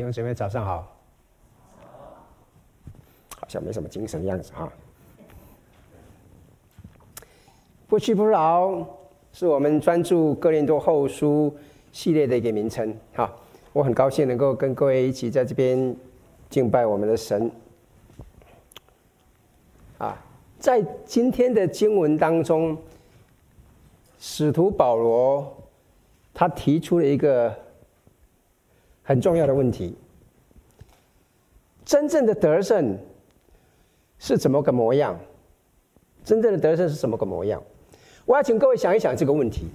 弟兄姊妹，早上好。好像没什么精神的样子哈。不屈不挠是我们专注哥林多后书系列的一个名称哈。我很高兴能够跟各位一起在这边敬拜我们的神。啊，在今天的经文当中，使徒保罗他提出了一个很重要的问题：真正的得胜是怎么个模样？真正的得胜是什么个模样？我要请各位想一想这个问题，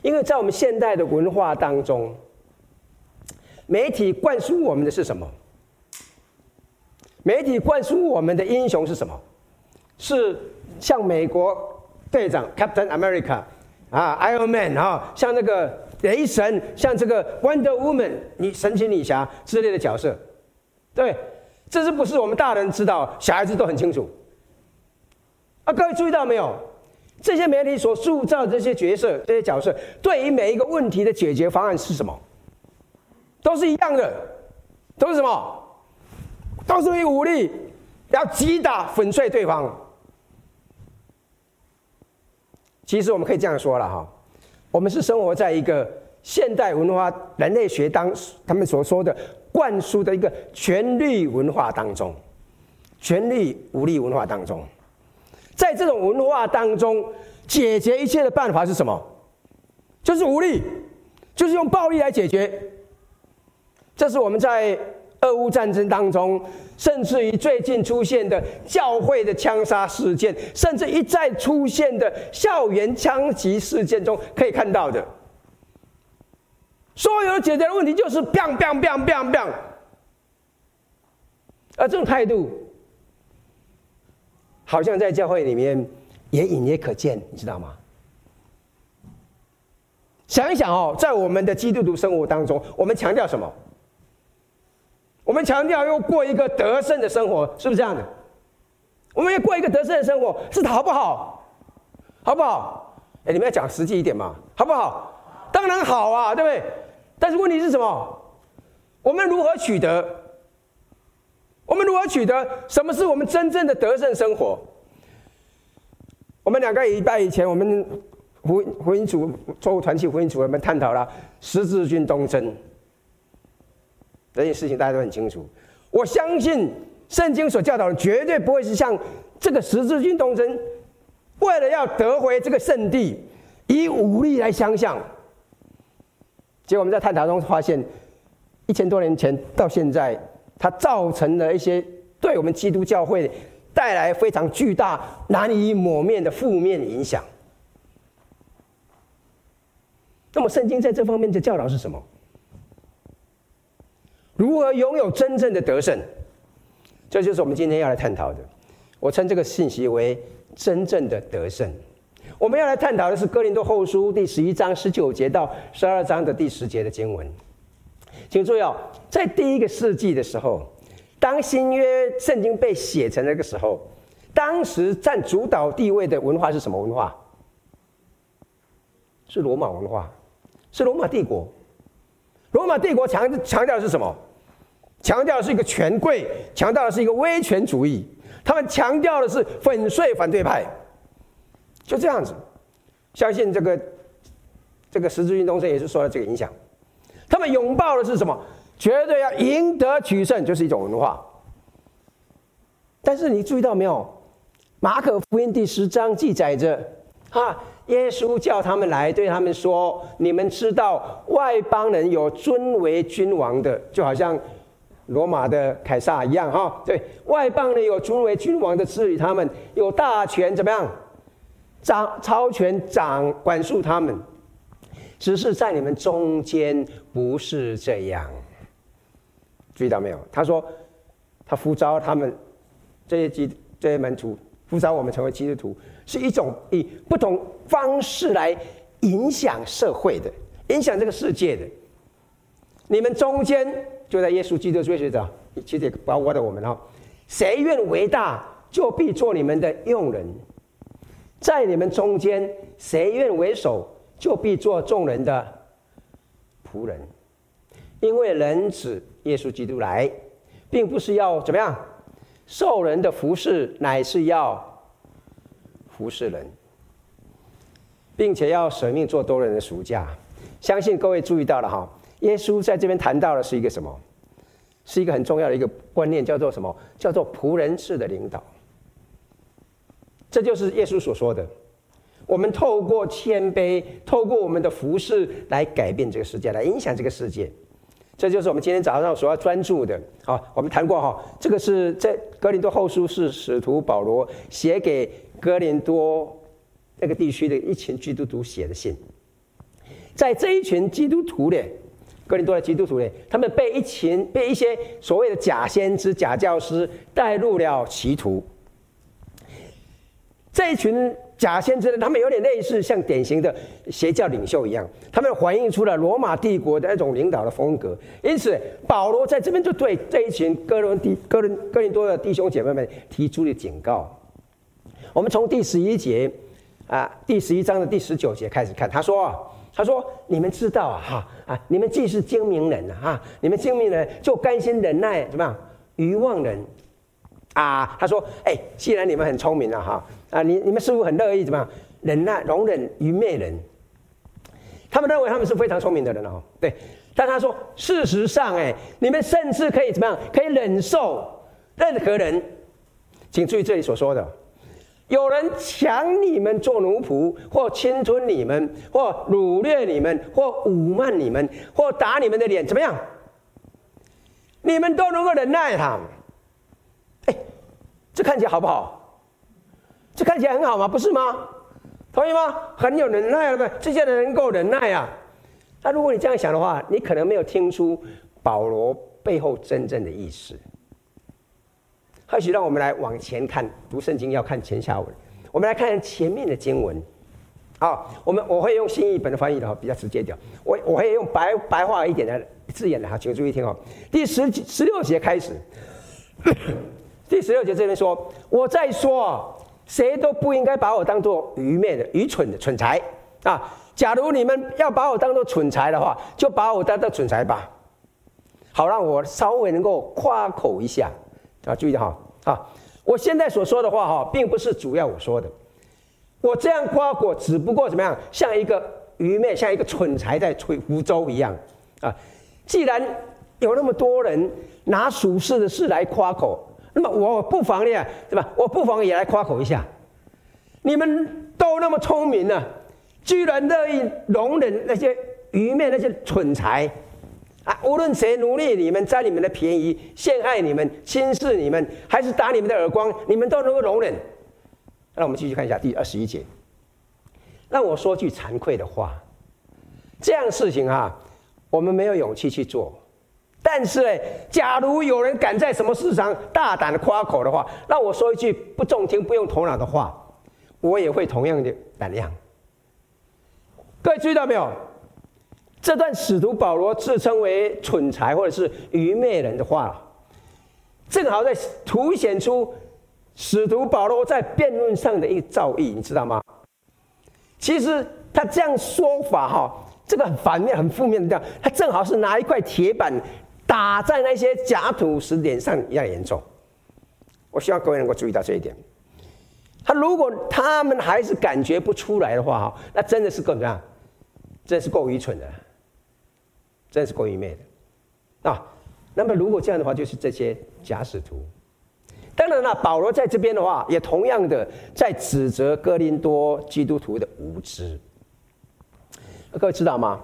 因为在我们现代的文化当中，媒体灌输我们的是什么？媒体灌输我们的英雄是什么？是像美国队长 Captain America 啊，Iron Man 啊，像那个雷神，像这个 Wonder Woman，你神奇女侠之类的角色，对。这是不是我们大人知道，小孩子都很清楚？啊，各位注意到没有？这些媒体所塑造的这些角色、这些角色，对于每一个问题的解决方案是什么？都是一样的，都是什么？都是以武力要击打、粉碎对方。其实我们可以这样说了哈，我们是生活在一个现代文化人类学当他们所说的。灌输的一个权力文化当中，权力武力文化当中，在这种文化当中，解决一切的办法是什么？就是武力，就是用暴力来解决。这是我们在俄乌战争当中，甚至于最近出现的教会的枪杀事件，甚至一再出现的校园枪击事件中可以看到的。所有解决的问题就是 “bang bang bang bang bang” 而这种态度，好像在教会里面也隐约可见，你知道吗？想一想哦，在我们的基督徒生活当中，我们强调什么？我们强调要过一个得胜的生活，是不是这样的？我们要过一个得胜的生活，是好不好？好不好？哎，你们要讲实际一点嘛，好不好？当然好啊，对不对？但是问题是什么？我们如何取得？我们如何取得？什么是我们真正的得胜生活？我们两个礼拜以前，我们福福音组、作物团契福音组，我们探讨了十字军东征这件事情，大家都很清楚。我相信圣经所教导的，绝对不会是像这个十字军东征，为了要得回这个圣地，以武力来相向。结果我们在探讨中发现，一千多年前到现在，它造成了一些对我们基督教会带来非常巨大、难以抹灭的负面影响。那么，圣经在这方面的教导是什么？如何拥有真正的得胜？这就是我们今天要来探讨的。我称这个信息为“真正的得胜”。我们要来探讨的是《哥林多后书》第十一章十九节到十二章的第十节的经文。请注意哦，在第一个世纪的时候，当新约圣经被写成那个时候，当时占主导地位的文化是什么文化？是罗马文化，是罗马帝国。罗马帝国强强调的是什么？强调的是一个权贵，强调的是一个威权主义。他们强调的是粉碎反对派。就这样子，相信这个这个十字军东征也是受到这个影响。他们拥抱的是什么？绝对要赢得取胜，就是一种文化。但是你注意到没有？马可福音第十章记载着，哈，耶稣叫他们来，对他们说：“你们知道外邦人有尊为君王的，就好像罗马的凯撒一样，哈，对，外邦人有尊为君王的治理他们，有大权，怎么样？”掌超权掌管束他们，只是在你们中间不是这样。注意到没有？他说，他呼召他们这些基这些门徒，呼召我们成为基督徒，是一种以不同方式来影响社会的，影响这个世界的。你们中间就在耶稣基督追随者，其实也包括了我们哦。谁愿为大，就必做你们的用人。在你们中间，谁愿为首，就必做众人的仆人。因为人子耶稣基督来，并不是要怎么样受人的服侍，乃是要服侍人，并且要舍命做多人的赎价。相信各位注意到了哈，耶稣在这边谈到的是一个什么？是一个很重要的一个观念，叫做什么？叫做仆人式的领导。这就是耶稣所说的。我们透过谦卑，透过我们的服侍来改变这个世界，来影响这个世界。这就是我们今天早上所要专注的。好，我们谈过哈，这个是在哥林多后书是使徒保罗写给哥林多那个地区的一群基督徒写的信。在这一群基督徒里，哥林多的基督徒里，他们被一群被一些所谓的假先知、假教师带入了歧途。这一群。假先知呢，他们有点类似像典型的邪教领袖一样，他们反映出了罗马帝国的那种领导的风格。因此，保罗在这边就对这一群哥伦弟、哥伦哥林多的弟兄姐妹们提出了警告。我们从第十一节啊，第十一章的第十九节开始看，他说：“他说，你们知道啊，哈啊，你们既是精明人啊，你们精明人就甘心忍耐，怎么样？愚妄人啊，他说，哎，既然你们很聪明了，哈。”啊，你你们似乎很乐意怎么样忍耐、容忍愚昧人？他们认为他们是非常聪明的人哦，对。但他说，事实上，哎，你们甚至可以怎么样？可以忍受任何人。请注意这里所说的：有人抢你们做奴仆，或侵吞你们，或掳掠你们，或侮慢你们，或打你们的脸，怎么样？你们都能够忍耐他。哎，这看起来好不好？这看起来很好吗？不是吗？同意吗？很有忍耐了呗，这些人能够忍耐啊。那如果你这样想的话，你可能没有听出保罗背后真正的意思。或许让我们来往前看，读圣经要看前下文。我们来看前面的经文。好，我们我会用新译本的翻译的话比较直接点。我我会用白白话一点的字眼的哈，请注意听哦。第十十六节开始，第十六节这边说：“我在说。”谁都不应该把我当做愚昧的、愚蠢的蠢材啊！假如你们要把我当做蠢材的话，就把我当做蠢材吧，好让我稍微能够夸口一下啊！注意哈啊！我现在所说的话哈，并不是主要我说的。我这样夸口，只不过怎么样，像一个愚昧、像一个蠢材在吹胡诌一样啊！既然有那么多人拿属世的事来夸口。那么我不妨呢，对吧？我不妨也来夸口一下，你们都那么聪明呢，居然乐意容忍那些愚昧、那些蠢材啊！无论谁奴隶你们、占你们的便宜、陷害你们、轻视你们，还是打你们的耳光，你们都能够容忍。那我们继续看一下第二十一节。让我说句惭愧的话，这样事情啊，我们没有勇气去做。但是呢，假如有人敢在什么事上大胆的夸口的话，让我说一句不中听、不用头脑的话，我也会同样的胆量。各位注意到没有？这段使徒保罗自称为蠢材或者是愚昧人的话，正好在凸显出使徒保罗在辩论上的一个造诣，你知道吗？其实他这样说法哈，这个反面、很负面的，他正好是拿一块铁板。打在那些假土石脸上一样严重，我希望各位能够注意到这一点。他如果他们还是感觉不出来的话，哈，那真的是够怎么样？真是够愚蠢的，真是够愚昧的啊！那么如果这样的话，就是这些假使徒。当然了，保罗在这边的话，也同样的在指责哥林多基督徒的无知。各位知道吗？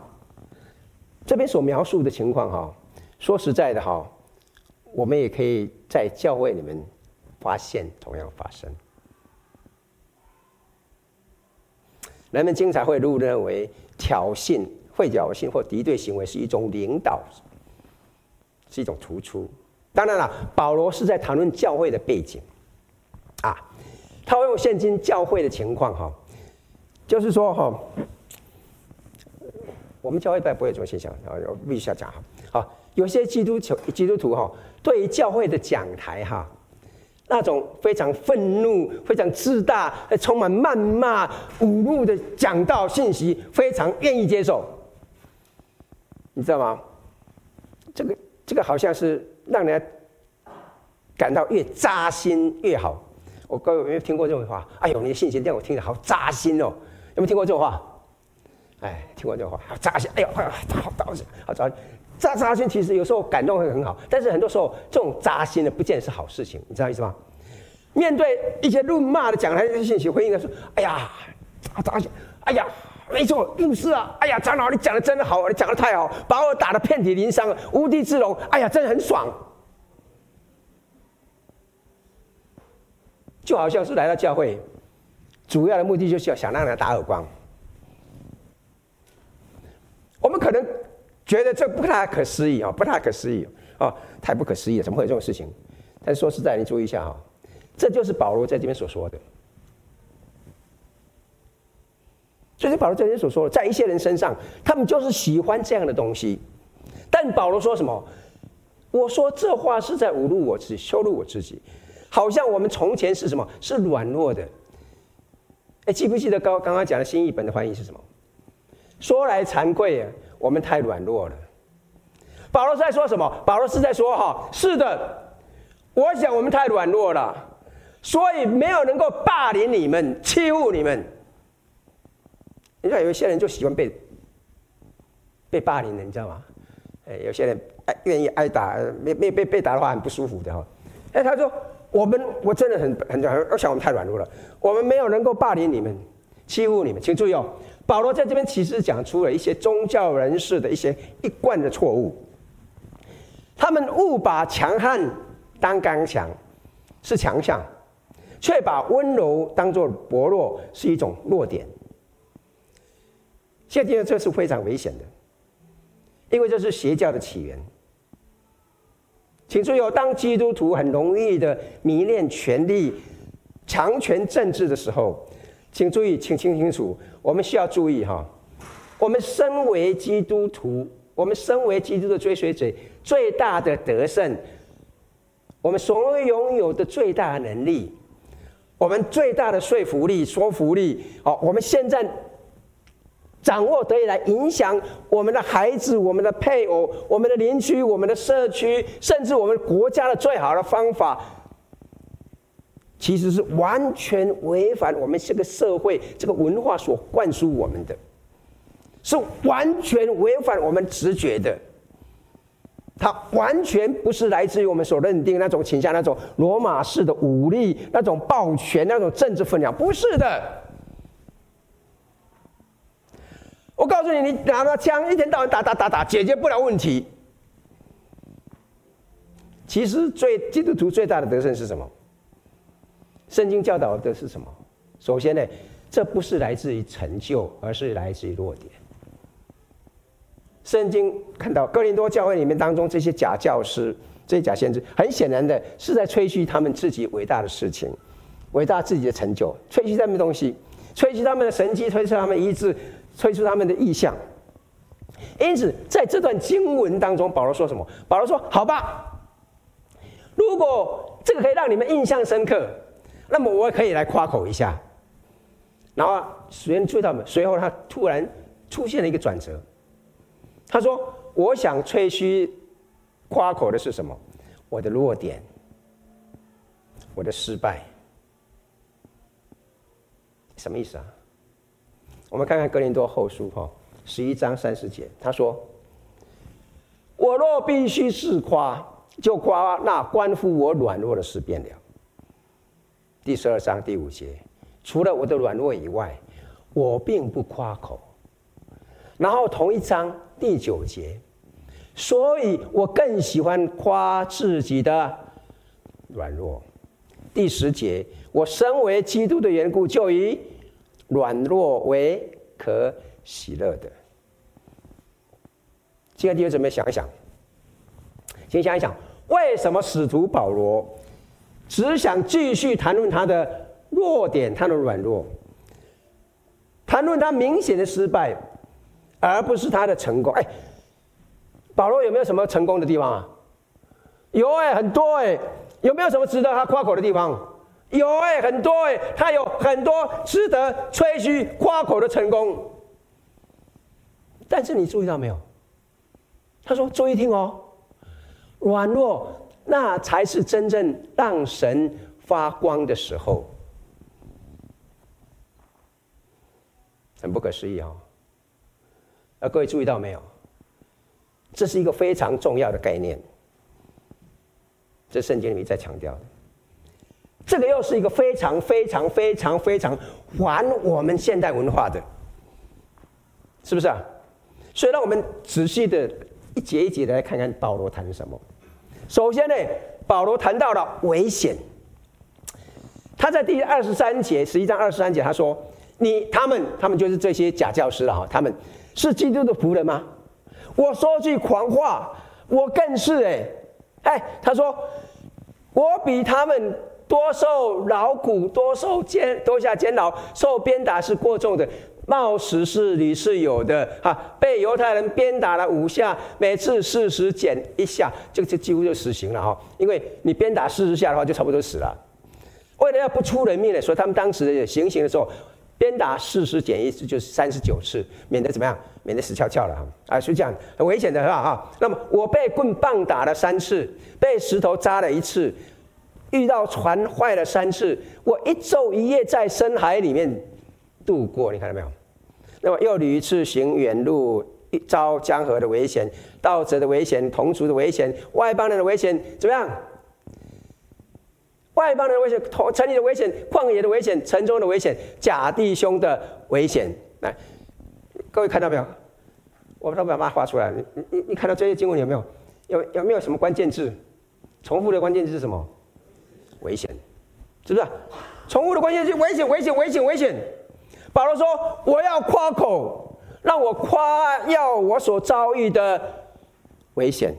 这边所描述的情况，哈。说实在的哈，我们也可以在教会里面发现同样发生。人们经常会误认为挑衅、会挑衅或敌对行为是一种领导，是一种突出。当然了，保罗是在谈论教会的背景啊，他会用现今教会的情况哈，就是说哈，我们教会不会有这种现象啊，我必须要讲哈，好。有些基督徒基督徒哈，对于教会的讲台哈，那种非常愤怒、非常自大、充满谩骂、侮辱的讲道信息，非常愿意接受，你知道吗？这个这个好像是让人感到越扎心越好。我各位有没有听过这种话？哎呦，你的信息让我听着好扎心哦！有没有听过这种话？哎，听过这种话，好扎心！哎呦，好扎心，好扎心。扎扎心其实有时候感动会很好，但是很多时候这种扎心的不见得是好事情，你知道意思吗？面对一些辱骂的讲台的信息，回应的说：“哎呀，扎扎心！哎呀，没错，就是啊！哎呀，长老，你讲的真的好，你讲的太好，把我打得遍体鳞伤，无地自容！哎呀，真的很爽。”就好像是来到教会，主要的目的就是要想让人打耳光。我们可能觉得这不太可思议啊，不太可思议啊，太不可思议了，怎么会有这种事情？但说实在，你注意一下啊，这就是保罗在这边所说的。这是保罗这边所说的，在一些人身上，他们就是喜欢这样的东西。但保罗说什么？我说这话是在侮辱我自己，羞辱我自己。好像我们从前是什么？是软弱的。哎，记不记得刚刚刚讲的新译本的翻译是什么？说来惭愧啊，我们太软弱了。保罗在说什么？保罗是在说哈，是的，我想我们太软弱了，所以没有能够霸凌你们、欺负你们。你看有些人就喜欢被被霸凌的，你知道吗？哎，有些人爱愿意挨打，没没被被打的话很不舒服的哈。哎，他说。我们我真的很很很，我想我们太软弱了。我们没有能够霸凌你们、欺负你们，请注意哦。保罗在这边其实讲出了一些宗教人士的一些一贯的错误。他们误把强悍当刚强是强项，却把温柔当做薄弱是一种弱点。现在这是非常危险的，因为这是邪教的起源。请注意哦，当基督徒很容易的迷恋权力、强权政治的时候，请注意，请听清楚，我们需要注意哈。我们身为基督徒，我们身为基督的追随者，最大的得胜，我们所拥有的最大能力，我们最大的说服力、说服力，哦，我们现在。掌握得以来影响我们的孩子、我们的配偶、我们的邻居、我们的社区，甚至我们国家的最好的方法，其实是完全违反我们这个社会、这个文化所灌输我们的，是完全违反我们直觉的。它完全不是来自于我们所认定那种倾向、那种罗马式的武力、那种暴权、那种政治分量，不是的。我告诉你，你拿着枪一天到晚打打打打，解决不了问题。其实最基督徒最大的得胜是什么？圣经教导的是什么？首先呢，这不是来自于成就，而是来自于弱点。圣经看到哥林多教会里面当中这些假教师、这些假先知，很显然的是在吹嘘他们自己伟大的事情、伟大自己的成就，吹嘘他们的东西，吹嘘他们的神迹，吹嘘他们医治。推出他们的意向，因此在这段经文当中，保罗说什么？保罗说：“好吧，如果这个可以让你们印象深刻，那么我可以来夸口一下。”然后，随人注意到？随后他突然出现了一个转折，他说：“我想吹嘘夸口的是什么？我的弱点，我的失败，什么意思啊？”我们看看《哥林多后书》哈，十一章三十节，他说：“我若必须自夸，就夸那关乎我软弱的事便了。”第十二章第五节，除了我的软弱以外，我并不夸口。然后同一章第九节，所以我更喜欢夸自己的软弱。第十节，我身为基督的缘故，就以。软弱为可喜乐的。今天弟兄姊妹想一想，先想一想，为什么使徒保罗只想继续谈论他的弱点、他的软弱，谈论他明显的失败，而不是他的成功？哎，保罗有没有什么成功的地方啊？有哎，很多哎，有没有什么值得他夸口的地方？有哎、很多哎、他有很多值得吹嘘夸口的成功。但是你注意到没有？他说：“注意听哦，软弱，那才是真正让神发光的时候。很不可思议哦！啊，各位注意到没有？这是一个非常重要的概念，这圣经里面在强调。这个又是一个非常非常非常非常还我们现代文化的，是不是啊？所以让我们仔细的一节一节的来看看保罗谈什么。首先呢，保罗谈到了危险。他在第二十三节，十一章二十三节，他说：“你他们他们就是这些假教师了哈，他们是基督的仆人吗？我说句狂话，我更是哎哎，他说我比他们。”多受劳苦，多受监，多下监牢，受鞭打是过重的，冒死是你是有的。哈，被犹太人鞭打了五下，每次四十减一下，这个就几乎就死刑了哈。因为你鞭打四十下的话，就差不多死了。为了要不出人命呢，所以他们当时的行刑的时候，鞭打四十减一次就是三十九次，免得怎么样，免得死翘翘了哈。啊，是这样，很危险的是吧？哈，那么我被棍棒打了三次，被石头扎了一次。遇到船坏了三次，我一昼一夜在深海里面度过，你看到没有？那么又屡次行远路，遭江河的危险、盗贼的危险、同族的危险、外邦人的危险，怎么样？外邦人的危险、同城里的危险、旷野的危险、城中的危险、假弟兄的危险。来，各位看到没有？我都把它画出来。你你你看到这些经文有没有？有有没有什么关键字？重复的关键字是什么？危险，是不是？重复的关键是危险，危险，危险，危险。保罗说：“我要夸口，让我夸耀我所遭遇的危险，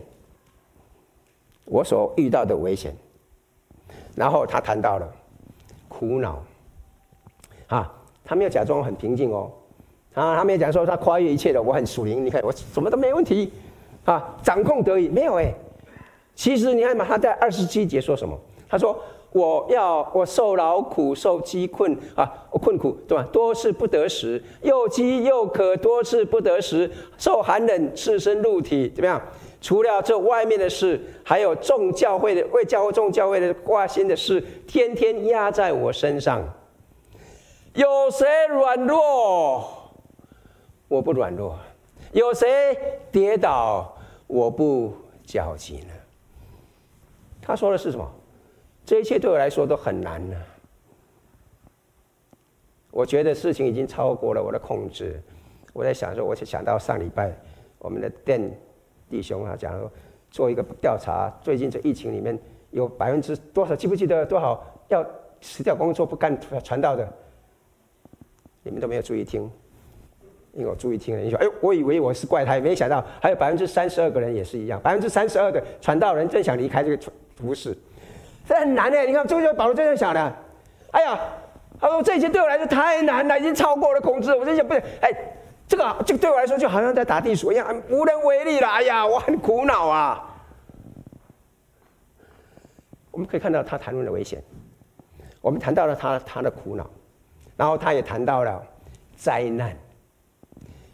我所遇到的危险。”然后他谈到了苦恼，啊，他没有假装很平静哦，啊，他没有讲说他跨越一切的，我很属灵，你看我什么都没问题，啊，掌控得宜，没有哎。其实你看嘛，他在二十七节说什么？他说：“我要我受劳苦，受饥困啊，困苦对吧？多次不得食，又饥又渴，多次不得食，受寒冷，赤身露体，怎么样？除了这外面的事，还有众教会的为教会众教会的挂心的事，天天压在我身上。有谁软弱？我不软弱；有谁跌倒？我不焦急呢？”他说的是什么？这一切对我来说都很难呢。我觉得事情已经超过了我的控制。我在想说，我就想到上礼拜我们的店弟兄啊，讲说做一个调查，最近这疫情里面有百分之多少记不记得多少要辞掉工作不干传道的？你们都没有注意听，因为我注意听了，你说哎，我以为我是怪胎，没想到还有百分之三十二个人也是一样，百分之三十二的传道人正想离开这个服事。这很难的，你看，这个就保罗这样想的。哎呀，他说这些对我来说太难了，已经超过了控制。我在想，不是，哎，这个这个对我来说就好像在打地鼠一样，无能为力了。哎呀，我很苦恼啊。我们可以看到他谈论的危险，我们谈到了他他的苦恼，然后他也谈到了灾难。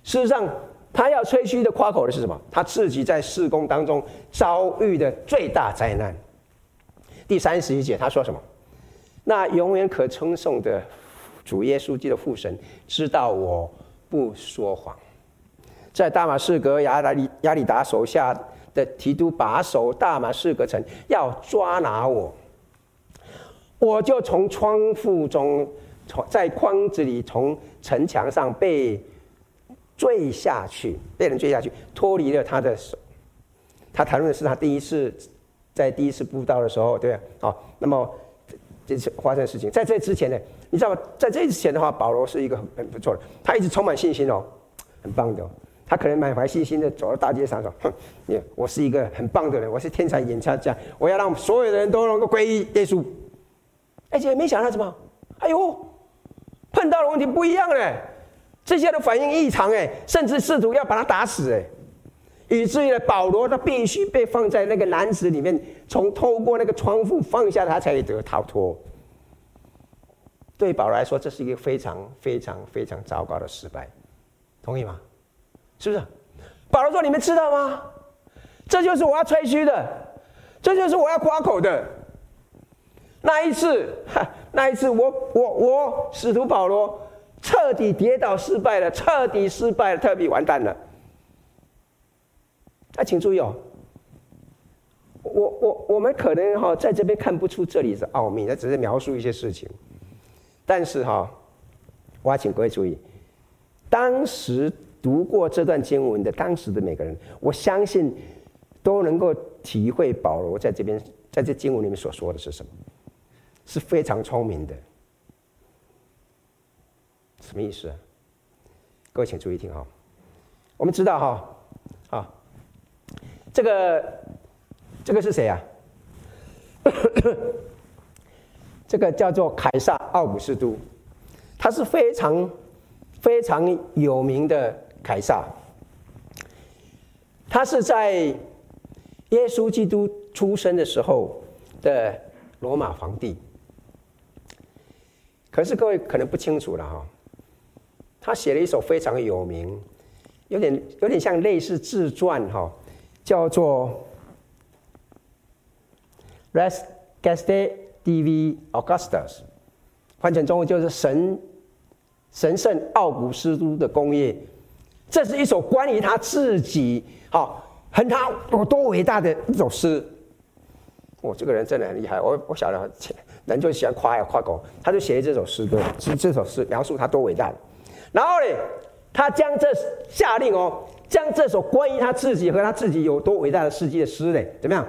事实上，他要吹嘘的夸口的是什么？他自己在事工当中遭遇的最大灾难。第三十一节，他说什么？那永远可称颂的主耶稣基督的父神知道我不说谎。在大马士革亚里亚里达手下的提督把守大马士革城，要抓拿我，我就从窗户中，从在筐子里，从城墙上被坠下去，被人坠下去，脱离了他的手。他谈论的是他第一次。在第一次布道的时候，对啊，好，那么这次发生的事情，在这之前呢，你知道吗？在这之前的话，保罗是一个很很不错的，他一直充满信心哦，很棒的，他可能满怀信心的走到大街上说：“哼，你我是一个很棒的人，我是天才演唱家，我要让所有的人都能够归依耶稣。”而且没想到什么？哎呦，碰到的问题不一样嘞，这些的反应异常哎，甚至试图要把他打死哎。以至于，保罗他必须被放在那个篮子里面，从透过那个窗户放下他才得逃脱。对保罗来说，这是一个非常非常非常糟糕的失败，同意吗？是不是？保罗说：“你们知道吗？这就是我要吹嘘的。这就是我要夸口的。那一次，哈，那一次我，我我我使徒保罗彻底跌倒失败了，彻底失败了，彻底完蛋了。啊，请注意哦，我我我们可能哈在这边看不出这里是奥秘，那只是描述一些事情。但是哈，我要请各位注意，当时读过这段经文的当时的每个人，我相信都能够体会保罗在这边在这经文里面所说的是什么。是非常聪明的，什么意思？各位请注意听哈，我们知道哈，啊，这个这个是谁啊？这个叫做凯撒奥古斯都，他是非常非常有名的凯撒，他是在耶稣基督出生的时候的罗马皇帝。可是各位可能不清楚了哈，他写了一首非常有名，有点有点像类似自传哈，叫做《Rest Gestae Div Augustus》，换成中文就是神神圣奥古斯都的功业。这是一首关于他自己哈，很他有多伟大的一首诗。我、这个人真的很厉害，我我晓得。人就喜欢夸呀夸狗，他就写了这首诗歌，这这首诗描述他多伟大。然后呢，他将这下令哦，将这首关于他自己和他自己有多伟大的事迹的诗呢，怎么样？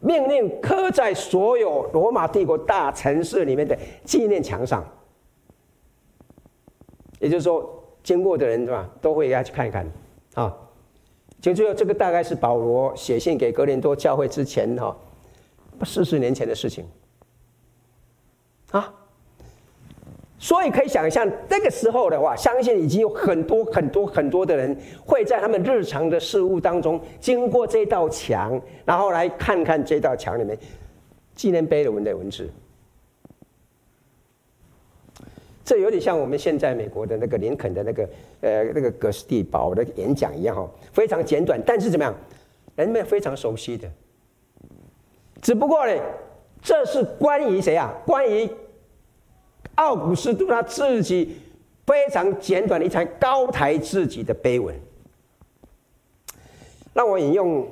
命令刻在所有罗马帝国大城市里面的纪念墙上。也就是说，经过的人是吧，都会要去看一看啊。就最后这个大概是保罗写信给哥林多教会之前哈。四十年前的事情啊，所以可以想象，那个时候的话，相信已经有很多很多很多的人会在他们日常的事物当中经过这道墙，然后来看看这道墙里面纪念碑的文的文字。这有点像我们现在美国的那个林肯的那个呃那个葛斯蒂堡的演讲一样哈，非常简短，但是怎么样，人们非常熟悉的。只不过呢，这是关于谁啊？关于奥古斯都他自己非常简短的一场高抬自己的碑文。让我引用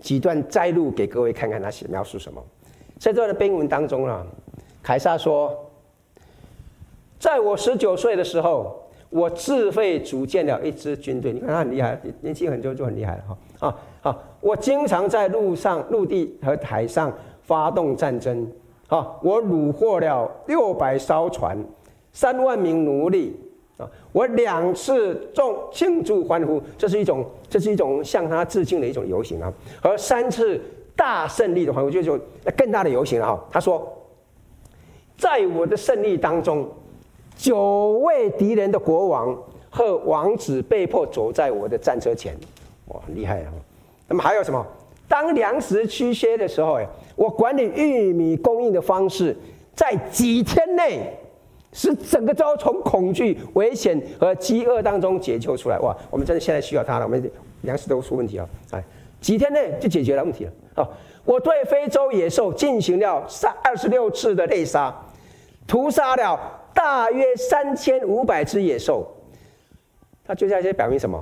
几段摘录给各位看看，他写描述什么。在这段的碑文当中啊，凯撒说：“在我十九岁的时候，我自费组建了一支军队。你看他很厉害，年轻很久就很厉害了哈啊。”啊，我经常在陆上、陆地和海上发动战争。啊，我虏获了六百艘船，三万名奴隶。啊，我两次众庆祝欢呼，这是一种，这是一种向他致敬的一种游行啊。和三次大胜利的欢呼，就是说更大的游行了哈。他说，在我的胜利当中，九位敌人的国王和王子被迫走在我的战车前。哇，很厉害啊！那么还有什么？当粮食缺缺的时候，哎，我管理玉米供应的方式，在几天内使整个州从恐惧、危险和饥饿当中解救出来。哇，我们真的现在需要它了，我们粮食都出问题了。哎，几天内就解决了问题了。啊，我对非洲野兽进行了三二十六次的猎杀，屠杀了大约三千五百只野兽。他就在这表明什么？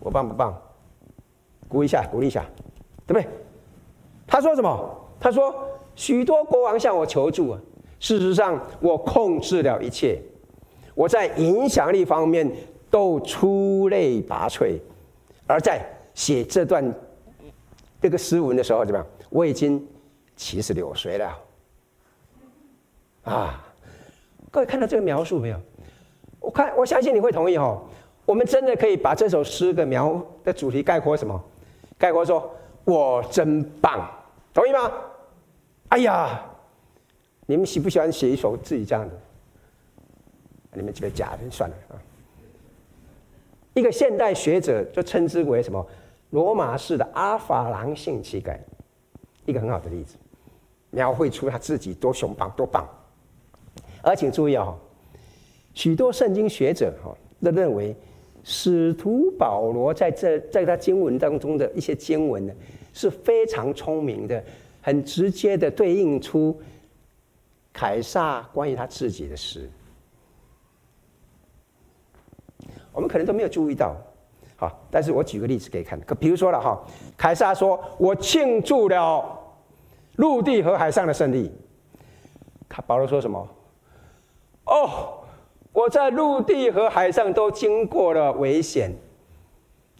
我棒不棒？鼓一下，鼓励一下，对不对？他说什么？他说许多国王向我求助啊。事实上，我控制了一切。我在影响力方面都出类拔萃。而在写这段这个诗文的时候，怎么样？我已经七十六岁了。啊，各位看到这个描述没有？我看，我相信你会同意哦。我们真的可以把这首诗的描的主题概括什么？概括说：“我真棒，同意吗？”哎呀，你们喜不喜欢写一首自己这样的？你们这个假的算了啊。一个现代学者就称之为什么？罗马式的阿法郎性气概，一个很好的例子，描绘出他自己多雄棒多棒。而请注意哦，许多圣经学者哈都认为，使徒保罗在这在他经文当中的一些经文呢，是非常聪明的，很直接的对应出凯撒关于他自己的事。我们可能都没有注意到，好，但是我举个例子给你看，可比如说了哈，凯撒说：“我庆祝了陆地和海上的胜利。”他保罗说什么？哦。我在陆地和海上都经过了危险。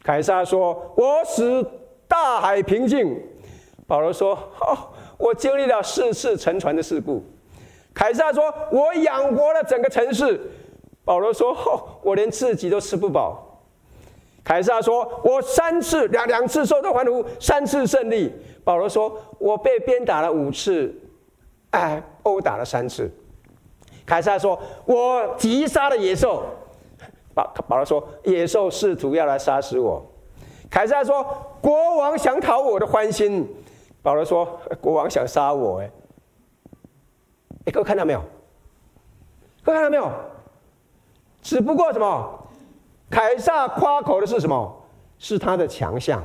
凯撒说：“我使大海平静。”保罗说：“哦，我经历了四次沉船的事故。”凯撒说：“我养活了整个城市。”保罗说：“哦，我连自己都吃不饱。”凯撒说：“我三次两两次受到欢呼，三次胜利。”保罗说：“我被鞭打了五次，哎，殴打了三次。”凯撒说：“我击杀了野兽。”保保罗说：“野兽试图要来杀死我。”凯撒说：“国王想讨我的欢心。”保罗说：“国王想杀我。”哎，哎，各位看到没有？各位看到没有？只不过什么？凯撒夸口的是什么？是他的强项。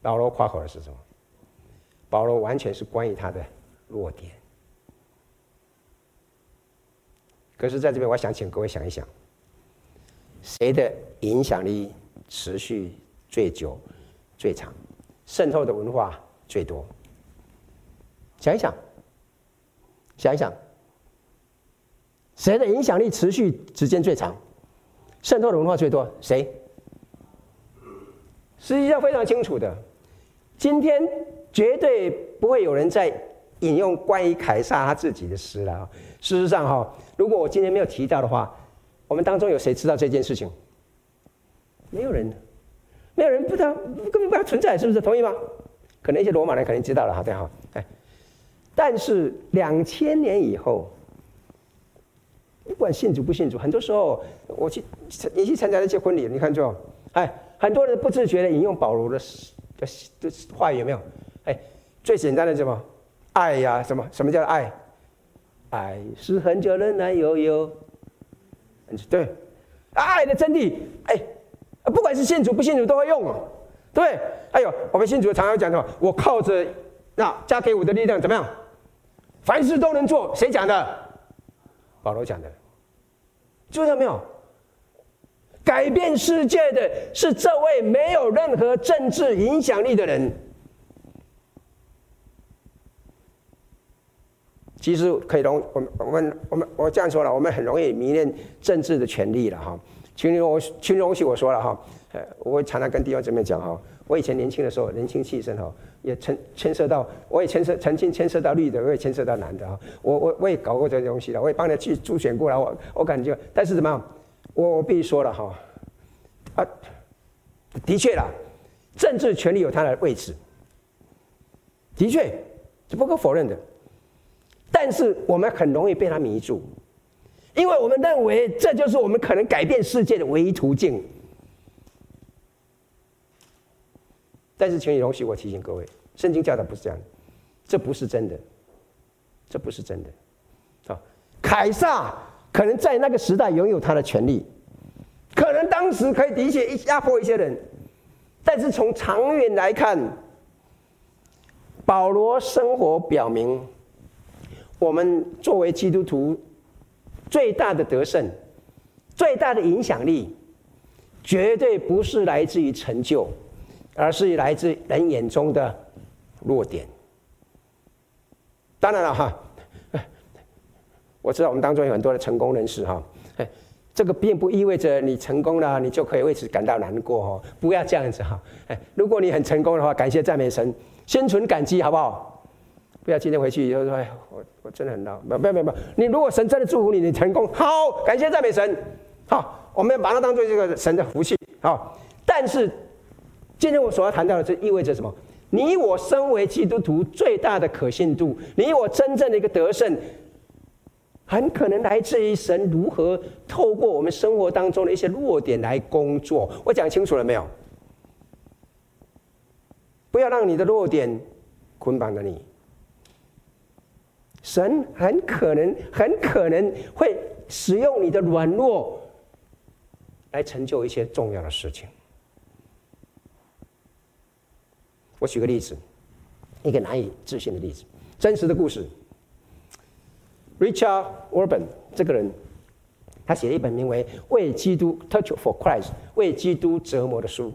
保罗夸口的是什么？保罗完全是关于他的弱点。可是，在这边，我想请各位想一想，谁的影响力持续最久、最长，渗透的文化最多？想一想，想一想，谁的影响力持续时间最长，渗透的文化最多？谁？实际上非常清楚的，今天绝对不会有人再引用关于凯撒他自己的诗了！事实上，哈。如果我今天没有提到的话，我们当中有谁知道这件事情？没有人，没有人不知道，根本不要存在，是不是？同意吗？可能一些罗马人肯定知道了，好的哈。哎，但是两千年以后，不管信主不信主，很多时候我去你去参加那些婚礼，你看就哎，很多人不自觉的引用保罗的的的话语，有没有？哎，最简单的什么爱呀？什么什么叫爱？爱是恒久忍耐，又有对爱的真谛。哎，不管是信主不信主都会用哦。对，哎呦，我们信主常常讲什么？我靠着那加给我的力量怎么样？凡事都能做。谁讲的？保罗讲的。注意到没有？改变世界的是这位没有任何政治影响力的人。其实可以容我们我们我们我这样说了，我们很容易迷恋政治的权力了哈。群容我请容许我说了哈，呃，我常常跟弟兄姊妹讲哈，我以前年轻的时候，年轻气盛哈，也牵牵涉到，我也牵涉曾经牵涉到绿的，我也牵涉到蓝的哈。我我我也搞过这些东西了，我也帮他去助选过来，我我感觉，但是怎么样？我我必须说了哈，啊，的确啦，政治权力有它的位置，的确是不可否认的。但是我们很容易被他迷住，因为我们认为这就是我们可能改变世界的唯一途径。但是，请你容许我提醒各位，圣经教导不是这样的，这不是真的，这不是真的。啊，凯撒可能在那个时代拥有他的权利，可能当时可以的确压迫一些人，但是从长远来看，保罗生活表明。我们作为基督徒，最大的得胜、最大的影响力，绝对不是来自于成就，而是来自人眼中的弱点。当然了，哈，我知道我们当中有很多的成功人士，哈，哎这个并不意味着你成功了，你就可以为此感到难过，哈，不要这样子，哈，如果你很成功的话，感谢赞美神，心存感激，好不好？不要今天回去以后说，哎，我我真的很闹。没有没有没有，你如果神真的祝福你，你成功，好，感谢赞美神，好，我们要把它当做这个神的福气，好。但是今天我所要谈到的，这意味着什么？你我身为基督徒最大的可信度，你我真正的一个得胜，很可能来自于神如何透过我们生活当中的一些弱点来工作。我讲清楚了没有？不要让你的弱点捆绑着你。神很可能、很可能会使用你的软弱，来成就一些重要的事情。我举个例子，一个难以置信的例子，真实的故事。Richard Urban 这个人，他写了一本名为《为基督 Torture for Christ》为基督折磨的书。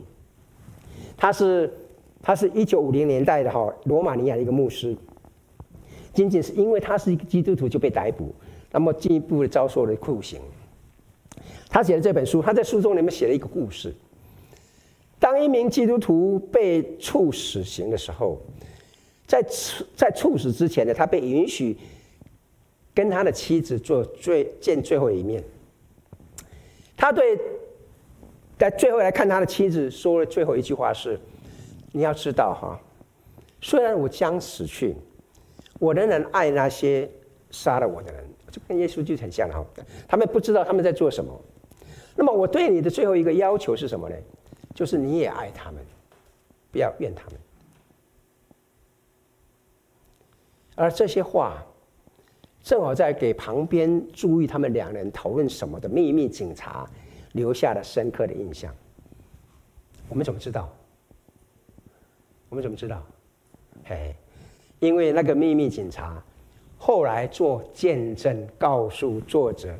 他是他是一九五零年代的哈罗马尼亚的一个牧师，仅仅是因为他是一个基督徒就被逮捕，那么进一步的遭受了酷刑。他写的这本书，他在书中里面写了一个故事。当一名基督徒被处死刑的时候，在处在处死之前呢，他被允许跟他的妻子做最见最后一面。他对在最后来看他的妻子说的最后一句话是：“你要知道哈，虽然我将死去，我仍然爱那些杀了我的人。”这跟耶稣就很像哈，他们不知道他们在做什么。那么我对你的最后一个要求是什么呢？就是你也爱他们，不要怨他们。而这些话，正好在给旁边注意他们两人讨论什么的秘密警察留下了深刻的印象。我们怎么知道？我们怎么知道？嘿，因为那个秘密警察后来做见证，告诉作者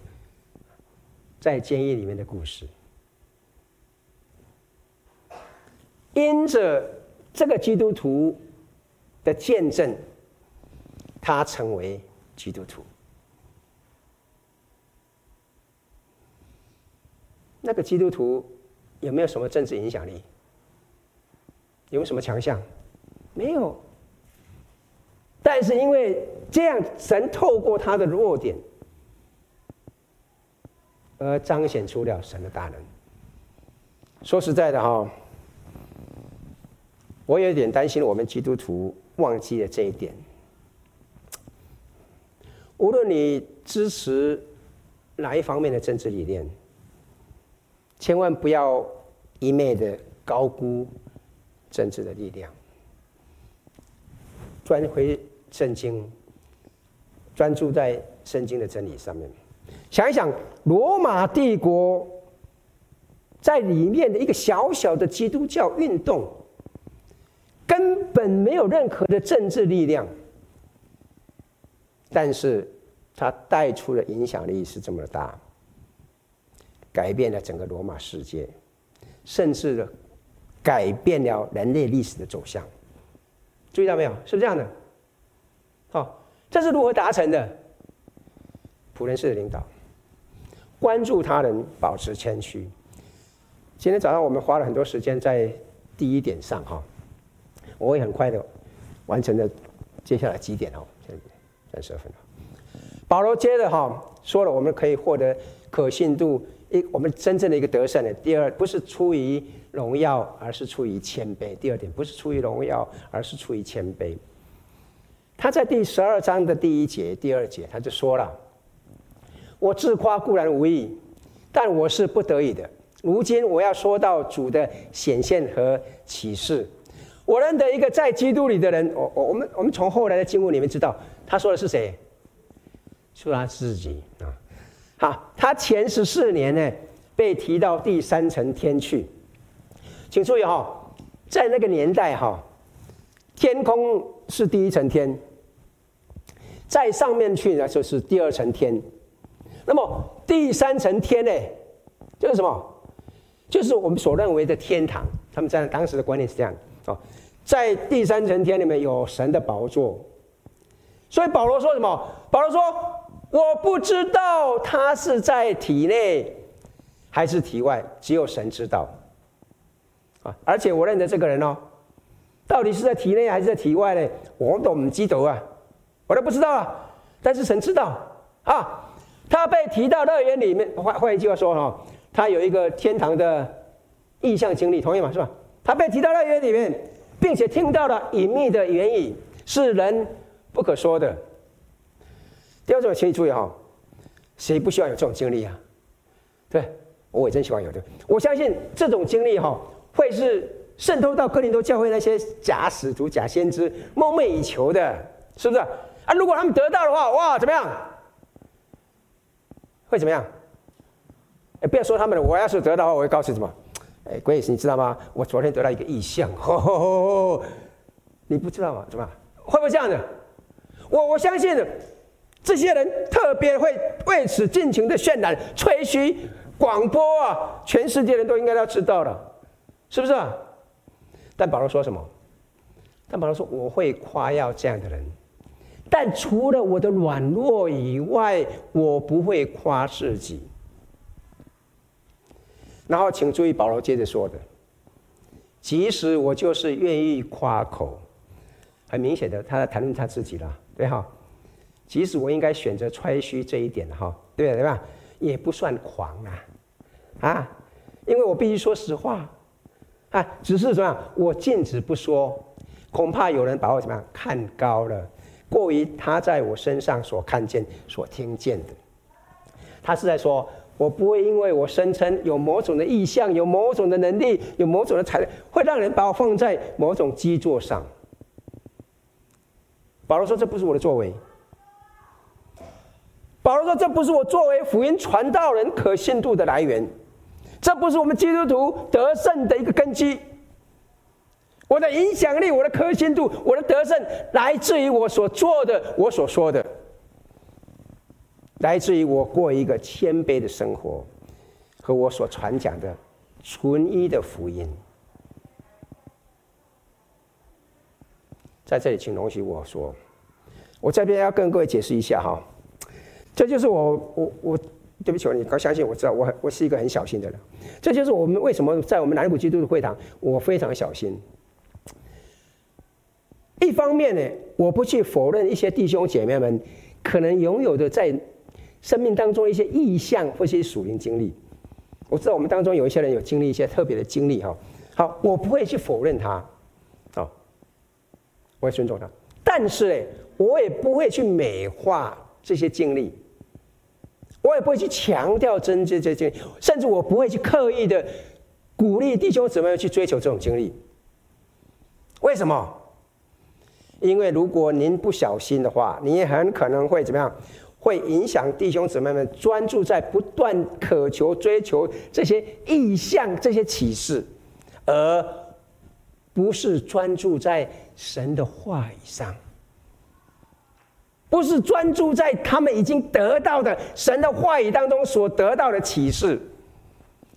在监狱里面的故事。因着这个基督徒的见证，他成为基督徒。那个基督徒有没有什么政治影响力？有没有什么强项？没有。但是因为这样，神透过他的弱点，而彰显出了神的大能。说实在的哈。我有点担心，我们基督徒忘记了这一点。无论你支持哪一方面的政治理念，千万不要一昧的高估政治的力量。专回圣经，专注在圣经的真理上面。想一想，罗马帝国在里面的一个小小的基督教运动。根本没有任何的政治力量，但是它带出的影响力是这么大，改变了整个罗马世界，甚至改变了人类历史的走向。注意到没有？是不是这样的？好，这是如何达成的？仆人式的领导，关注他人，保持谦虚。今天早上我们花了很多时间在第一点上，哈。我会很快的完成的，接下来几点哦？现在三十二分了。保罗接着哈说了，我们可以获得可信度，一我们真正的一个得胜的。第二，不是出于荣耀，而是出于谦卑。第二点，不是出于荣耀，而是出于谦卑。他在第十二章的第一节、第二节，他就说了：“我自夸固然无益，但我是不得已的。如今我要说到主的显现和启示。”我认得一个在基督里的人，我我我们我们从后来的经文里面知道，他说的是谁？说他自己啊。好，他前十四年呢，被提到第三层天去。请注意哈，在那个年代哈，天空是第一层天，在上面去呢就是第二层天。那么第三层天呢，就是什么？就是我们所认为的天堂。他们在当时的观念是这样哦。在第三层天里面有神的宝座，所以保罗说什么？保罗说：“我不知道他是在体内还是体外，只有神知道。”啊！而且我认得这个人哦，到底是在体内还是在体外呢？我都不记得啊，我都不知道啊。但是神知道啊。他被提到乐园里面，换换一句话说哈，他有一个天堂的异象经历，同意吗？是吧？他被提到乐园里面。并且听到了隐秘的言语，是人不可说的。第二种，请你注意哈，谁不希望有这种经历啊？对，我也真希望有的。我相信这种经历哈，会是渗透到哥林多教会那些假使徒、假先知梦寐以求的，是不是？啊，如果他们得到的话，哇，怎么样？会怎么样？哎，不要说他们了，我要是得到的话，我会告诉什么？哎，Grace，你知道吗？我昨天得到一个异象，呵呵呵，你不知道吗？怎么会不会这样的？我我相信的这些人特别会为此尽情的渲染、吹嘘、广播啊，全世界人都应该要知道了，是不是啊？但保罗说什么？但保罗说：“我会夸耀这样的人，但除了我的软弱以外，我不会夸自己。”然后，请注意保罗接着说的：“即使我就是愿意夸口，很明显的，他在谈论他自己了，对哈？即使我应该选择吹嘘这一点哈，对对吧？也不算狂啊，啊，因为我必须说实话啊，只是怎么样？我禁止不说，恐怕有人把我怎么样看高了，过于他在我身上所看见、所听见的。他是在说。”我不会因为我声称有某种的意向，有某种的能力，有某种的才能，会让人把我放在某种基座上。保罗说：“这不是我的作为。”保罗说：“这不是我作为福音传道人可信度的来源，这不是我们基督徒得胜的一个根基。我的影响力，我的可信度，我的得胜，来自于我所做的，我所说的。”来自于我过一个谦卑的生活，和我所传讲的纯一的福音。在这里，请容许我说，我这边要跟各位解释一下哈，这就是我我我，对不起，你刚相信我知道，我我是一个很小心的人，这就是我们为什么在我们南埔基督的会堂，我非常小心。一方面呢，我不去否认一些弟兄姐妹们可能拥有的在。生命当中一些意向或是一些属灵经历，我知道我们当中有一些人有经历一些特别的经历哈。好，我不会去否认他，啊，我会尊重他，但是呢，我也不会去美化这些经历，我也不会去强调真这这些，甚至我不会去刻意的鼓励弟兄姊妹去追求这种经历。为什么？因为如果您不小心的话，你也很可能会怎么样？会影响弟兄姊妹们专注在不断渴求、追求这些异象、这些启示，而不是专注在神的话语上，不是专注在他们已经得到的神的话语当中所得到的启示。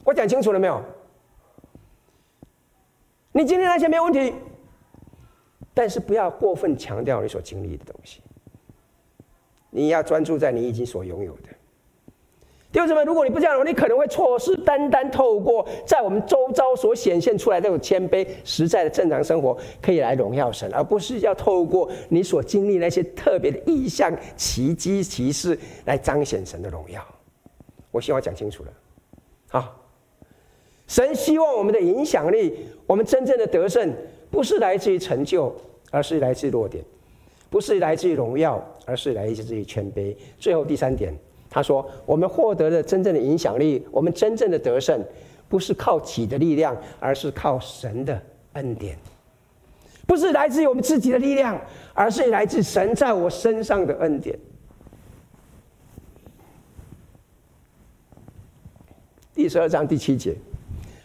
我讲清楚了没有？你今天那些没有问题，但是不要过分强调你所经历的东西。你要专注在你已经所拥有的，弟兄姊妹，如果你不这样，你可能会错失单单透过在我们周遭所显现出来的这种谦卑、实在的正常生活，可以来荣耀神，而不是要透过你所经历那些特别的异象、奇迹、奇事来彰显神的荣耀。我希望讲清楚了，好，神希望我们的影响力，我们真正的得胜，不是来自于成就，而是来自于弱点。不是来自于荣耀，而是来自于谦卑。最后第三点，他说：“我们获得的真正的影响力，我们真正的得胜，不是靠己的力量，而是靠神的恩典。不是来自于我们自己的力量，而是来自神在我身上的恩典。”第十二章第七节，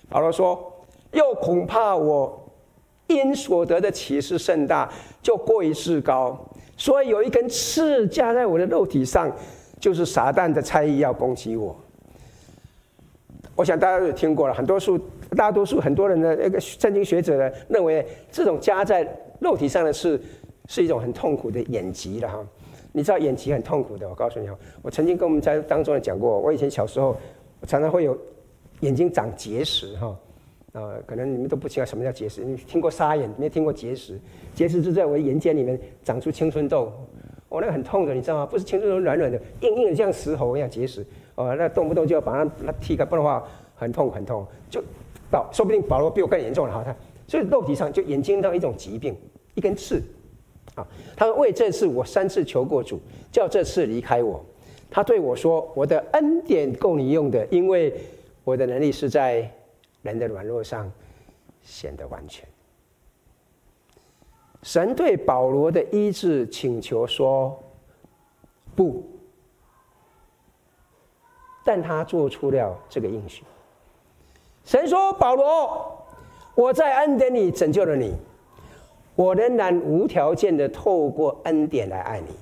保罗说：“又恐怕我。”因所得的启示甚大，就过于自高，所以有一根刺加在我的肉体上，就是撒旦的猜疑要攻击我。我想大家都有听过了，很多数大多数很多人的那个圣经学者呢，认为这种加在肉体上的是是一种很痛苦的眼疾了哈。你知道眼疾很痛苦的，我告诉你哈，我曾经跟我们在当中也讲过，我以前小时候我常常会有眼睛长结石哈。呃，可能你们都不知道什么叫结石，你听过沙眼，没听过结石？结石是在我的眼瞼里面长出青春痘，哦，那个很痛的，你知道吗？不是青春痘软软的，硬硬的像石头一样结石，哦，那动不动就要把它那剔开，不然的话很痛很痛。就保，说不定保罗比我更严重了哈。他所以肉体上就眼睛到一种疾病，一根刺。啊，他说为这次我三次求过主，叫这次离开我。他对我说：“我的恩典够你用的，因为我的能力是在。”人的软弱上显得完全。神对保罗的医治请求说：“不。”但他做出了这个应许。神说：“保罗，我在恩典里拯救了你，我仍然无条件的透过恩典来爱你。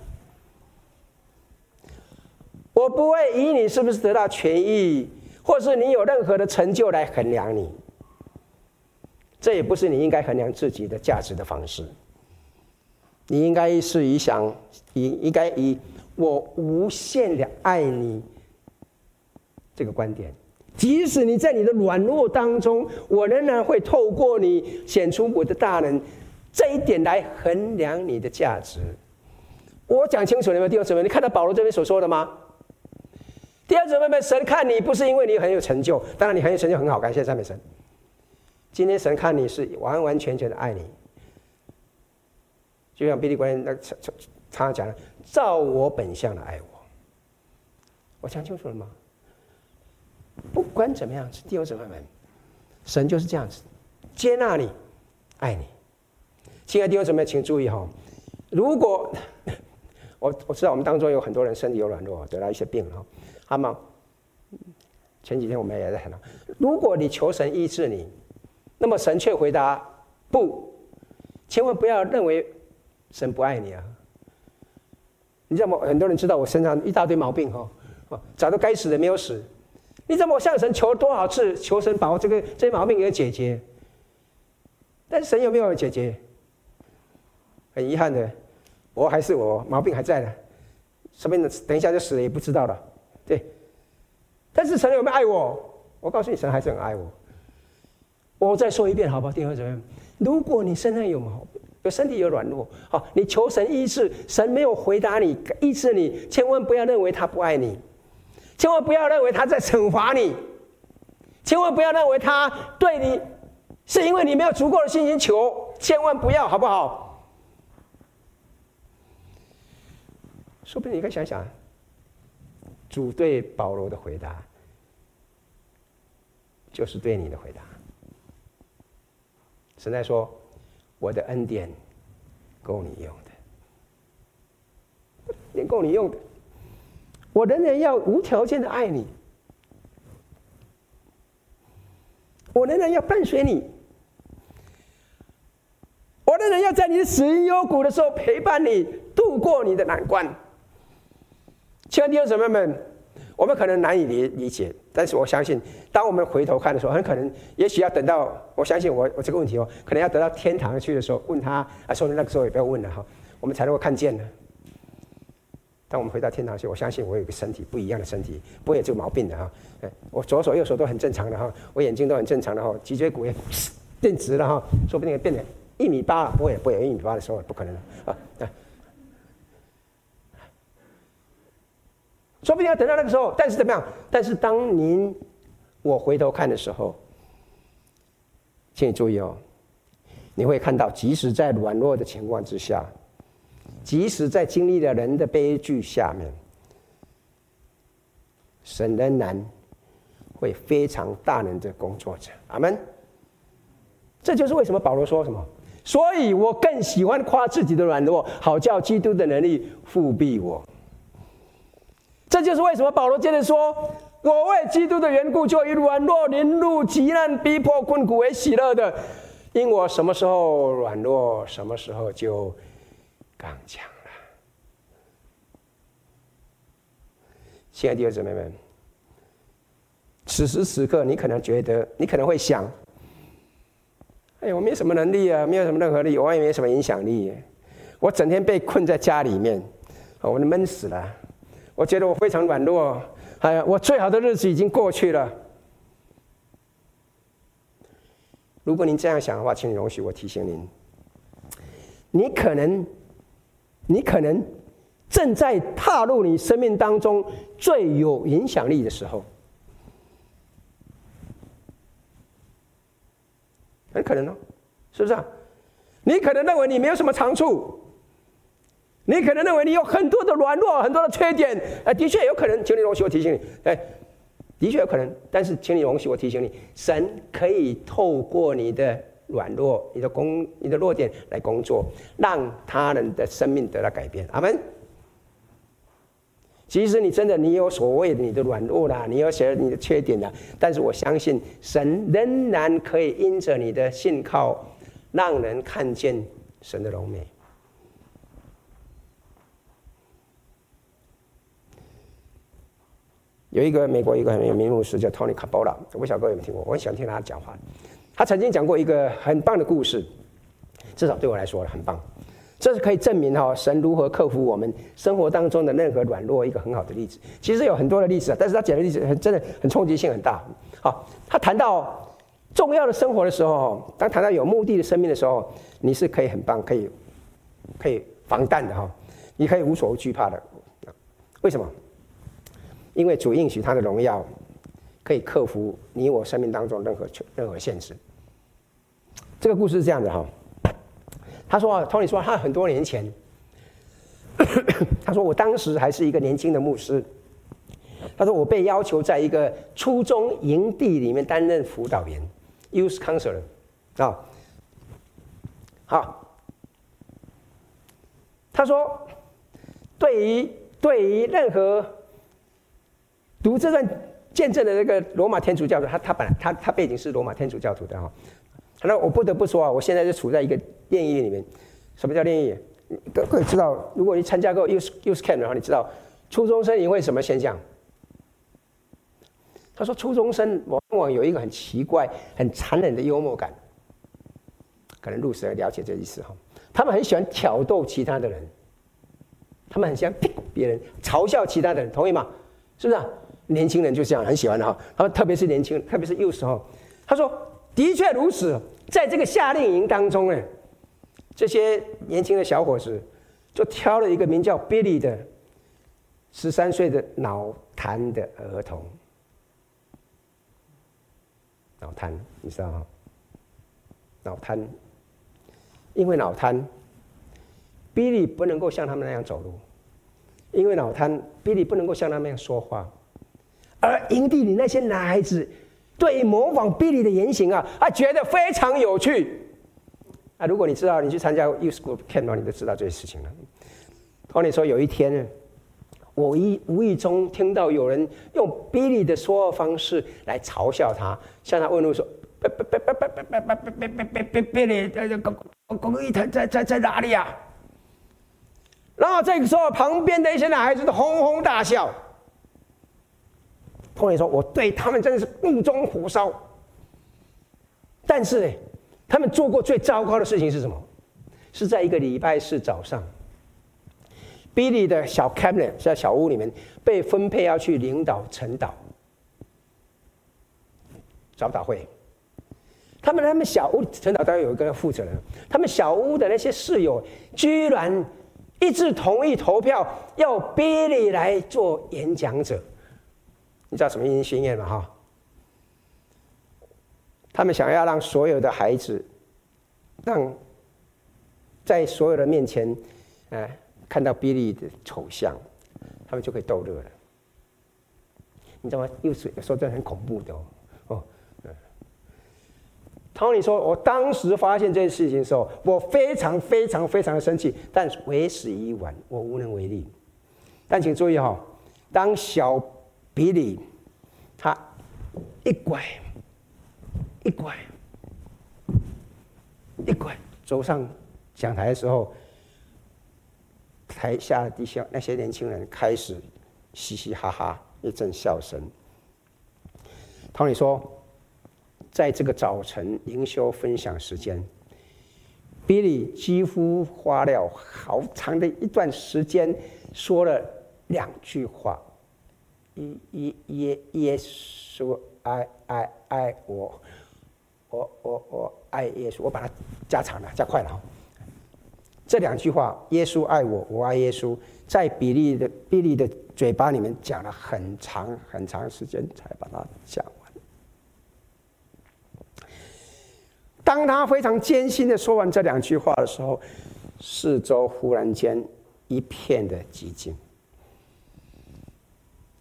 我不会以你是不是得到权益，或是你有任何的成就来衡量你。这也不是你应该衡量自己的价值的方式。你应该是以想，以应该以我无限的爱你。”这个观点，即使你在你的软弱当中，我仍然会透过你显出我的大能，这一点来衡量你的价值。我讲清楚了没有？弟兄姊妹，你看到保罗这边所说的吗？弟兄姊妹们，神看你不是因为你很有成就，当然你很有成就很好，感谢赞美神。今天神看你是完完全全的爱你，就像腓利门那常常讲的，照我本相来爱我。我讲清楚了吗？不管怎么样子，弟兄姊妹们，神就是这样子，接纳你，爱你。亲爱的弟兄姊妹，请注意哈，如果 我我知道我们当中有很多人身体有软弱，得了一些病哈，好吗？前几天我们也在谈到，如果你求神医治你，那么神却回答不，千万不要认为神不爱你啊。你知道吗？很多人知道我身上一大堆毛病哈，早都该死的没有死。你怎么向神求多少次，求神把我这个这些毛病给解决？但是神有没有解决？很遗憾的，我还是我，毛病还在呢。说不定等一下就死了也不知道了。对，但是神有没有爱我？我告诉你，神还是很爱我。我再说一遍，好不好？弟兄姊妹，如果你身上有毛病，有身体有软弱，好，你求神医治，神没有回答你医治你，千万不要认为他不爱你。千万不要认为他在惩罚你，千万不要认为他对你是因为你没有足够的信心求，千万不要，好不好？说不定你可以想想，主对保罗的回答，就是对你的回答。神在说：“我的恩典够你用的，也够你用的。”我仍然要无条件的爱你，我仍然要伴随你，我仍然要在你的死荫幽谷的时候陪伴你度过你的难关。亲爱的弟兄姊妹们，我们可能难以理理解，但是我相信，当我们回头看的时候，很可能，也许要等到，我相信我我这个问题哦，可能要等到天堂去的时候问他啊，说那个时候也不要问了哈，我们才能够看见呢。当我们回到天堂去，我相信我有一个身体不一样的身体，不会有这个毛病的哈。哎我左手右手都很正常的哈，我眼睛都很正常的哈，脊椎骨也变直了哈，说不定也变得一米八，不会不会有一米八的时候，不可能啊。说不定要等到那个时候，但是怎么样？但是当您我回头看的时候，请你注意哦，你会看到，即使在软弱的情况之下。即使在经历了人的悲剧下面，神仍然会非常大能的工作着。阿门。这就是为什么保罗说什么？所以我更喜欢夸自己的软弱，好叫基督的能力覆庇我。这就是为什么保罗接着说：“我为基督的缘故，就以软弱、凌辱、极难、逼迫、困苦为喜乐的，因我什么时候软弱，什么时候就。”刚强了，亲爱的弟兄姊妹们，此时此刻，你可能觉得，你可能会想：哎，我没什么能力啊，没有什么任何力，我也没什么影响力，我整天被困在家里面，我都闷死了。我觉得我非常软弱，哎呀，我最好的日子已经过去了。如果您这样想的话，请你容许我提醒您，你可能。你可能正在踏入你生命当中最有影响力的时候，很可能哦，是不是啊？你可能认为你没有什么长处，你可能认为你有很多的软弱、很多的缺点，哎，的确有可能，请你容许我提醒你，哎，的确有可能，但是请你容许我提醒你，神可以透过你的。软弱，你的工，你的弱点来工作，让他人的生命得到改变。阿门。亲即使你真的你有所谓的你的软弱啦，你有些你的缺点啦，但是我相信神仍然可以因着你的信靠，让人看见神的荣美。有一个美国一个很有名牧师叫 Tony Capola，我小哥有没有听过？我很喜欢听他讲话。他曾经讲过一个很棒的故事，至少对我来说很棒。这是可以证明哈神如何克服我们生活当中的任何软弱一个很好的例子。其实有很多的例子啊，但是他讲的例子很真的很冲击性很大。好，他谈到重要的生活的时候，当谈到有目的的生命的时候，你是可以很棒，可以可以防弹的哈，你可以无所惧怕的。为什么？因为主应许他的荣耀，可以克服你我生命当中任何任何现实。这个故事是这样的哈，他说，Tony 说他很多年前，他说我当时还是一个年轻的牧师，他说我被要求在一个初中营地里面担任辅导员，Youth Counselor 啊，好，他说对于对于任何。读这段见证的那个罗马天主教徒，他他本来他他背景是罗马天主教徒的哈。那我不得不说啊，我现在就处在一个炼狱里面。什么叫炼狱？各位知道，如果你参加过 Youth Youth Camp 的话，你知道初中生营会什么现象？他说初中生往往有一个很奇怪、很残忍的幽默感。可能路时了解这意思哈。他们很喜欢挑逗其他的人，他们很喜欢别人嘲笑其他的人，同意吗？是不是啊？年轻人就这样很喜欢的哈，他说特别是年轻人，特别是幼时候，他说的确如此，在这个夏令营当中呢，这些年轻的小伙子就挑了一个名叫 Billy 的十三岁的脑瘫的儿童，脑瘫你知道吗？脑瘫，因为脑瘫，Billy 不能够像他们那样走路，因为脑瘫，Billy 不能够像他们那样说话。而营地里那些男孩子，对于模仿 Billy 的言行啊，啊，觉得非常有趣。啊，如果你知道，你去参加 Youth Group Camp，你都知道这些事情了。Tony 说，有一天呢，我一无意中听到有人用 Billy 的说话方式来嘲笑他，向他问路说：“Billy，公公一台在在在哪里啊？”然后这个时候，旁边的一些男孩子都哄哄大笑。托尼说：“我对他们真的是怒中火烧。但是呢，他们做过最糟糕的事情是什么？是在一个礼拜四早上，Billy 的小 cabinet 在小屋里面被分配要去领导晨祷、早祷会。他们他们小屋晨祷当然有一个负责人，他们小屋的那些室友居然一致同意投票，要 Billy 来做演讲者。”你知道什么因心愿吗？哈，他们想要让所有的孩子，让在所有的面前，哎，看到比利的丑相，他们就可以逗乐了。你知道吗？又是说这很恐怖的哦。哦，嗯。Tony 说，我当时发现这件事情的时候，我非常非常非常的生气，但为时已晚，我无能为力。但请注意哈，当小。比利，他一拐一拐一拐走上讲台的时候，台下底下那些年轻人开始嘻嘻哈哈一阵笑声。汤里说，在这个早晨灵修分享时间，比利几乎花了好长的一段时间说了两句话。耶耶耶耶稣爱爱爱我，我我我爱耶稣，我把它加长了，加快了。这两句话，耶稣爱我，我爱耶稣，在比利的比利的嘴巴里面讲了很长很长时间，才把它讲完。当他非常艰辛的说完这两句话的时候，四周忽然间一片的寂静。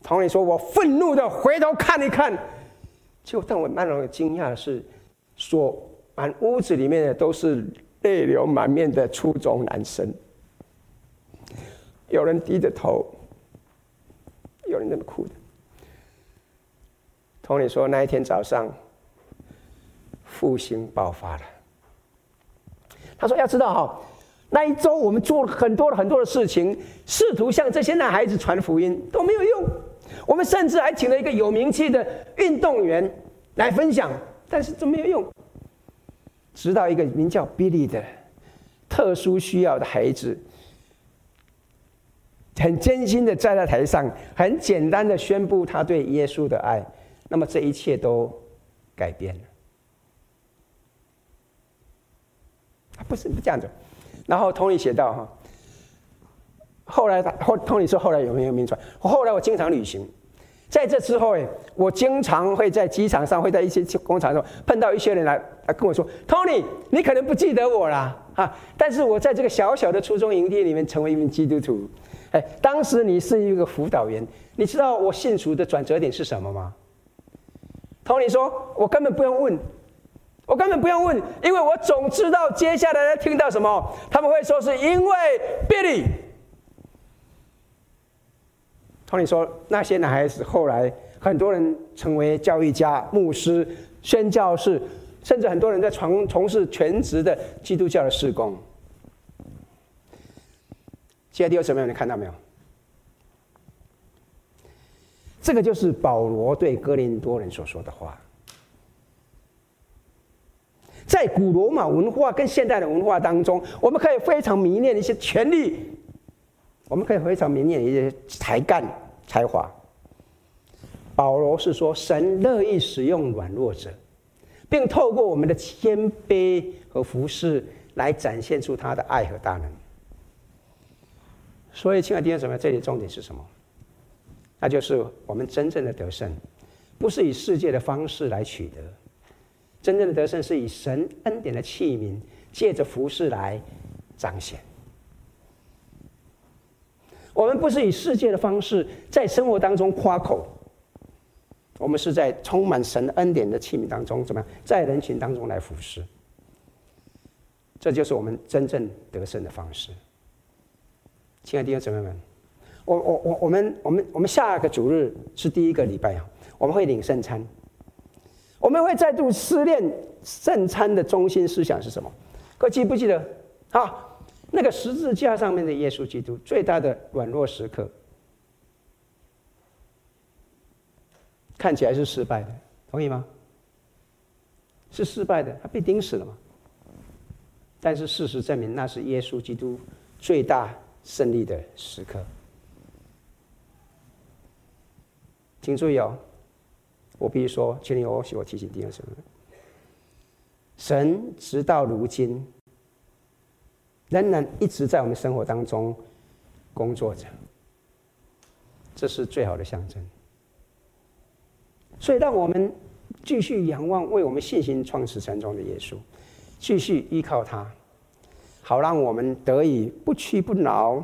同理说，我愤怒的回头看一看，就让我蛮让我惊讶的是，说满屋子里面的都是泪流满面的初中男生，有人低着头，有人那么哭的。托尼说，那一天早上，复兴爆发了。他说：“要知道哈，那一周我们做了很多很多的事情，试图向这些男孩子传福音都没有用。我们甚至还请了一个有名气的运动员来分享，但是都没有用。直到一个名叫 Billy 的特殊需要的孩子，很真心的站在台上，很简单的宣布他对耶稣的爱，那么这一切都改变了。”不是不这样子，然后同理写道哈，后来他后托尼说后来有没有名传？后来我经常旅行，在这之后哎，我经常会在机场上，会在一些工厂上碰到一些人来来跟我说，托尼，你可能不记得我啦，哈，但是我在这个小小的初中营地里面成为一名基督徒，哎，当时你是一个辅导员，你知道我信主的转折点是什么吗？托尼说，我根本不用问。我根本不用问，因为我总知道接下来要听到什么。他们会说是因为 Billy。我跟你说，那些男孩子后来很多人成为教育家、牧师、宣教士，甚至很多人在从从事全职的基督教的事工。现在第二什么？你看到没有？这个就是保罗对哥林多人所说的话。在古罗马文化跟现代的文化当中，我们可以非常迷恋一些权力，我们可以非常迷恋一些才干、才华。保罗是说，神乐意使用软弱者，并透过我们的谦卑和服侍来展现出他的爱和大能。所以，亲爱的弟兄姊妹，这里重点是什么？那就是我们真正的得胜，不是以世界的方式来取得。真正的得胜是以神恩典的器皿，借着服侍来彰显。我们不是以世界的方式在生活当中夸口，我们是在充满神恩典的器皿当中，怎么样，在人群当中来服侍。这就是我们真正得胜的方式。亲爱的弟兄姊妹们，我我我我们我们我们下个主日是第一个礼拜啊，我们会领圣餐。我们会再度思念圣餐的中心思想是什么？各位记不记得？啊，那个十字架上面的耶稣基督最大的软弱时刻，看起来是失败的，同意吗？是失败的，他被钉死了嘛？但是事实证明，那是耶稣基督最大胜利的时刻。请注意哦。我必须说，请你我我提醒弟兄什么？神直到如今仍然一直在我们生活当中工作着，这是最好的象征。所以，让我们继续仰望为我们信心创始成终的耶稣，继续依靠他，好让我们得以不屈不挠，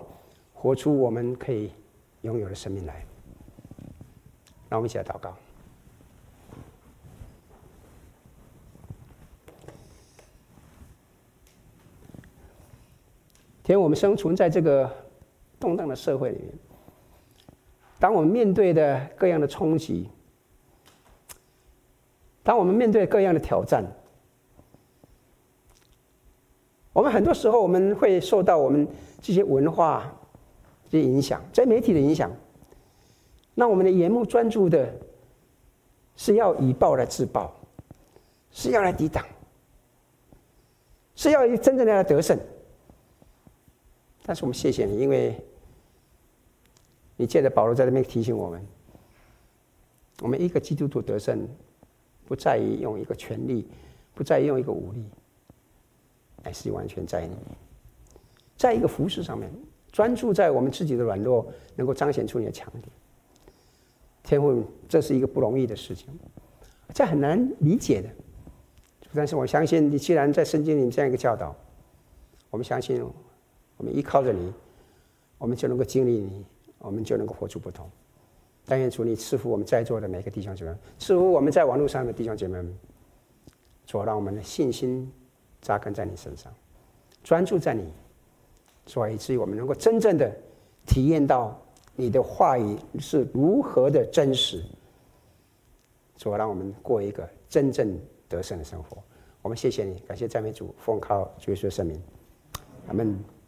活出我们可以拥有的生命来。让我们一起来祷告。因为我们生存在这个动荡的社会里面，当我们面对的各样的冲击，当我们面对各样的挑战，我们很多时候我们会受到我们这些文化这些影响，在媒体的影响，那我们的眼目专注的是要以暴来制暴，是要来抵挡，是要真正的来得胜。但是我们谢谢你，因为你借着保罗在这边提醒我们，我们一个基督徒得胜，不在于用一个权力，不在于用一个武力，乃是完全在你，在一个服事上面，专注在我们自己的软弱，能够彰显出你的强点。天父，这是一个不容易的事情，这很难理解的。但是我相信，你既然在圣经里这样一个教导，我们相信。我们依靠着你，我们就能够经历你，我们就能够活出不同。但愿主你赐福我们在座的每个弟兄姐妹，赐福我们在网络上的弟兄姐妹们，主让我们的信心扎根在你身上，专注在你，所以至于我们能够真正的体验到你的话语是如何的真实。主，让我们过一个真正得胜的生活。我们谢谢你，感谢赞美主，奉靠主耶稣圣名，阿门。